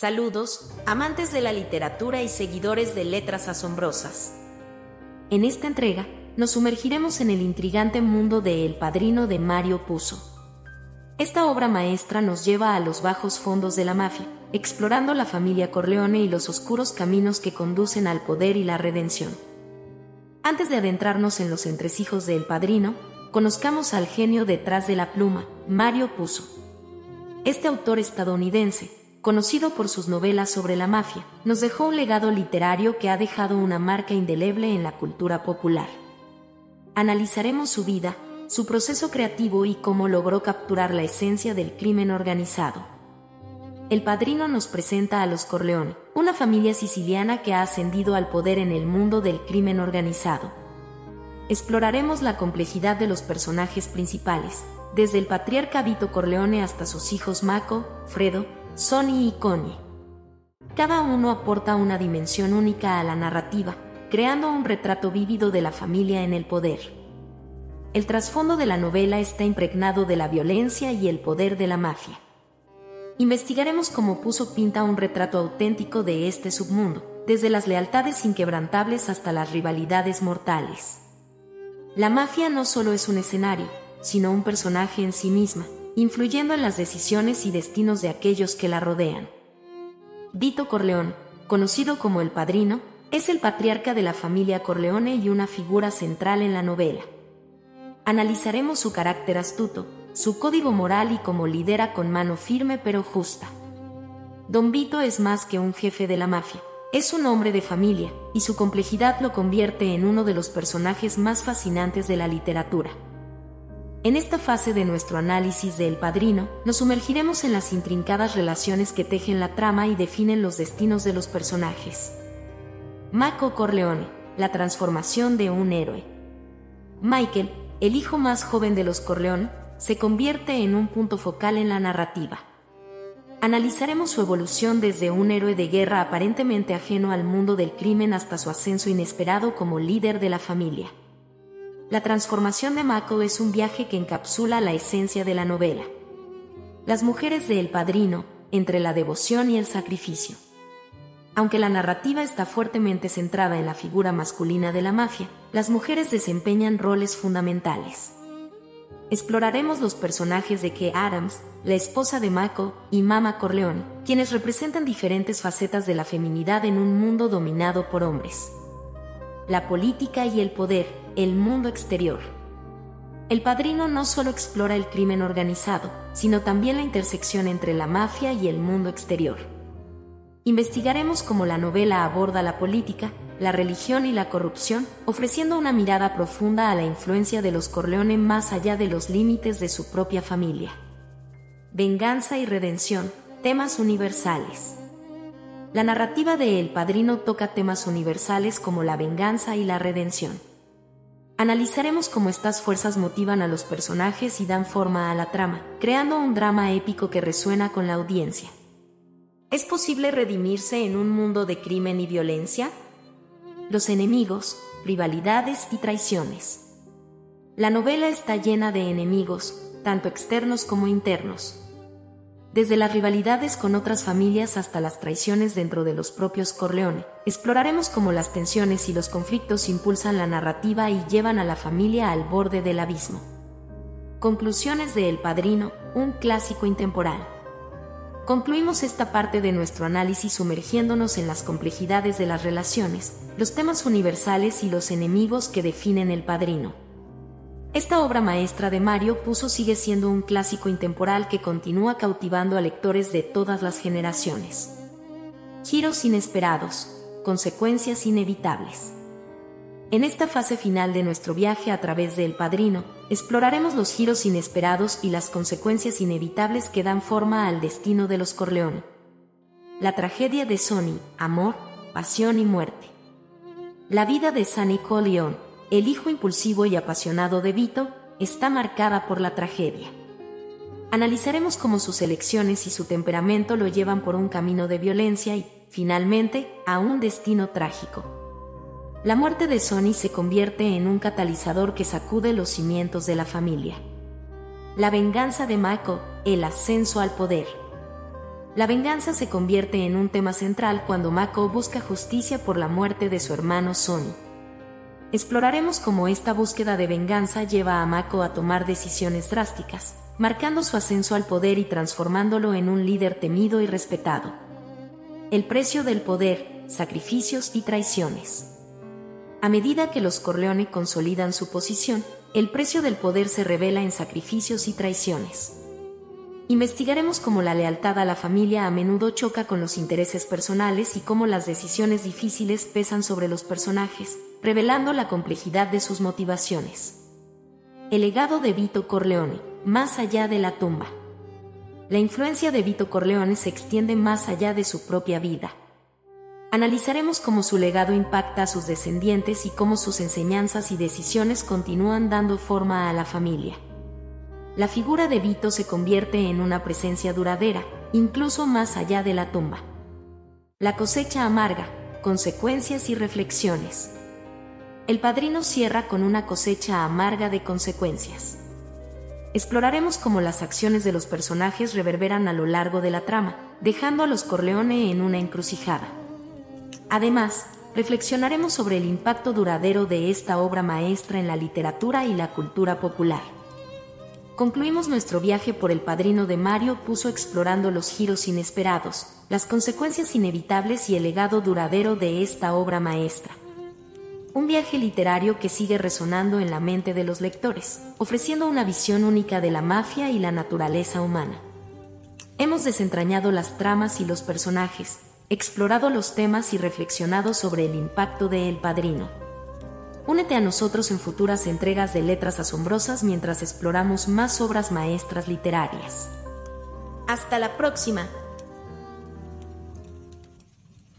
Saludos, amantes de la literatura y seguidores de letras asombrosas. En esta entrega, nos sumergiremos en el intrigante mundo de El Padrino de Mario Puzo. Esta obra maestra nos lleva a los bajos fondos de la mafia, explorando la familia Corleone y los oscuros caminos que conducen al poder y la redención. Antes de adentrarnos en los entresijos de El Padrino, conozcamos al genio detrás de la pluma, Mario Puzo. Este autor estadounidense, conocido por sus novelas sobre la mafia, nos dejó un legado literario que ha dejado una marca indeleble en la cultura popular. Analizaremos su vida, su proceso creativo y cómo logró capturar la esencia del crimen organizado. El padrino nos presenta a los Corleone, una familia siciliana que ha ascendido al poder en el mundo del crimen organizado. Exploraremos la complejidad de los personajes principales, desde el patriarca Vito Corleone hasta sus hijos Mako, Fredo, Sonny y Connie. Cada uno aporta una dimensión única a la narrativa, creando un retrato vívido de la familia en el poder. El trasfondo de la novela está impregnado de la violencia y el poder de la mafia. Investigaremos cómo Puso pinta un retrato auténtico de este submundo, desde las lealtades inquebrantables hasta las rivalidades mortales. La mafia no solo es un escenario, sino un personaje en sí misma, influyendo en las decisiones y destinos de aquellos que la rodean. Vito Corleone, conocido como el Padrino, es el patriarca de la familia Corleone y una figura central en la novela analizaremos su carácter astuto, su código moral y cómo lidera con mano firme pero justa. Don Vito es más que un jefe de la mafia, es un hombre de familia, y su complejidad lo convierte en uno de los personajes más fascinantes de la literatura. En esta fase de nuestro análisis de El Padrino, nos sumergiremos en las intrincadas relaciones que tejen la trama y definen los destinos de los personajes. Mako Corleone, la transformación de un héroe. Michael, el hijo más joven de los Corleón, se convierte en un punto focal en la narrativa. Analizaremos su evolución desde un héroe de guerra aparentemente ajeno al mundo del crimen hasta su ascenso inesperado como líder de la familia. La transformación de Mako es un viaje que encapsula la esencia de la novela. Las mujeres de El Padrino, entre la devoción y el sacrificio. Aunque la narrativa está fuertemente centrada en la figura masculina de la mafia, las mujeres desempeñan roles fundamentales. Exploraremos los personajes de Kay Adams, la esposa de Mako, y Mama Corleone, quienes representan diferentes facetas de la feminidad en un mundo dominado por hombres. La política y el poder, el mundo exterior. El padrino no solo explora el crimen organizado, sino también la intersección entre la mafia y el mundo exterior. Investigaremos cómo la novela aborda la política, la religión y la corrupción, ofreciendo una mirada profunda a la influencia de los Corleone más allá de los límites de su propia familia. Venganza y redención, temas universales. La narrativa de El Padrino toca temas universales como la venganza y la redención. Analizaremos cómo estas fuerzas motivan a los personajes y dan forma a la trama, creando un drama épico que resuena con la audiencia. ¿Es posible redimirse en un mundo de crimen y violencia? Los enemigos, rivalidades y traiciones. La novela está llena de enemigos, tanto externos como internos. Desde las rivalidades con otras familias hasta las traiciones dentro de los propios Corleone, exploraremos cómo las tensiones y los conflictos impulsan la narrativa y llevan a la familia al borde del abismo. Conclusiones de El Padrino, un clásico intemporal. Concluimos esta parte de nuestro análisis sumergiéndonos en las complejidades de las relaciones, los temas universales y los enemigos que definen el padrino. Esta obra maestra de Mario Puzo sigue siendo un clásico intemporal que continúa cautivando a lectores de todas las generaciones. Giros inesperados, consecuencias inevitables. En esta fase final de nuestro viaje a través de El Padrino, exploraremos los giros inesperados y las consecuencias inevitables que dan forma al destino de los Corleone. La tragedia de Sonny, amor, pasión y muerte. La vida de Sonny Corleone, el hijo impulsivo y apasionado de Vito, está marcada por la tragedia. Analizaremos cómo sus elecciones y su temperamento lo llevan por un camino de violencia y, finalmente, a un destino trágico. La muerte de Sonny se convierte en un catalizador que sacude los cimientos de la familia. La venganza de Mako, el ascenso al poder. La venganza se convierte en un tema central cuando Mako busca justicia por la muerte de su hermano Sonny. Exploraremos cómo esta búsqueda de venganza lleva a Mako a tomar decisiones drásticas, marcando su ascenso al poder y transformándolo en un líder temido y respetado. El precio del poder, sacrificios y traiciones. A medida que los Corleone consolidan su posición, el precio del poder se revela en sacrificios y traiciones. Investigaremos cómo la lealtad a la familia a menudo choca con los intereses personales y cómo las decisiones difíciles pesan sobre los personajes, revelando la complejidad de sus motivaciones. El legado de Vito Corleone, más allá de la tumba. La influencia de Vito Corleone se extiende más allá de su propia vida. Analizaremos cómo su legado impacta a sus descendientes y cómo sus enseñanzas y decisiones continúan dando forma a la familia la figura de Vito se convierte en una presencia duradera, incluso más allá de la tumba. La cosecha amarga, consecuencias y reflexiones. El padrino cierra con una cosecha amarga de consecuencias. Exploraremos cómo las acciones de los personajes reverberan a lo largo de la trama, dejando a los Corleone en una encrucijada. Además, reflexionaremos sobre el impacto duradero de esta obra maestra en la literatura y la cultura popular. Concluimos nuestro viaje por el padrino de Mario Puso explorando los giros inesperados, las consecuencias inevitables y el legado duradero de esta obra maestra. Un viaje literario que sigue resonando en la mente de los lectores, ofreciendo una visión única de la mafia y la naturaleza humana. Hemos desentrañado las tramas y los personajes, explorado los temas y reflexionado sobre el impacto de El Padrino. Únete a nosotros en futuras entregas de Letras Asombrosas mientras exploramos más obras maestras literarias. Hasta la próxima.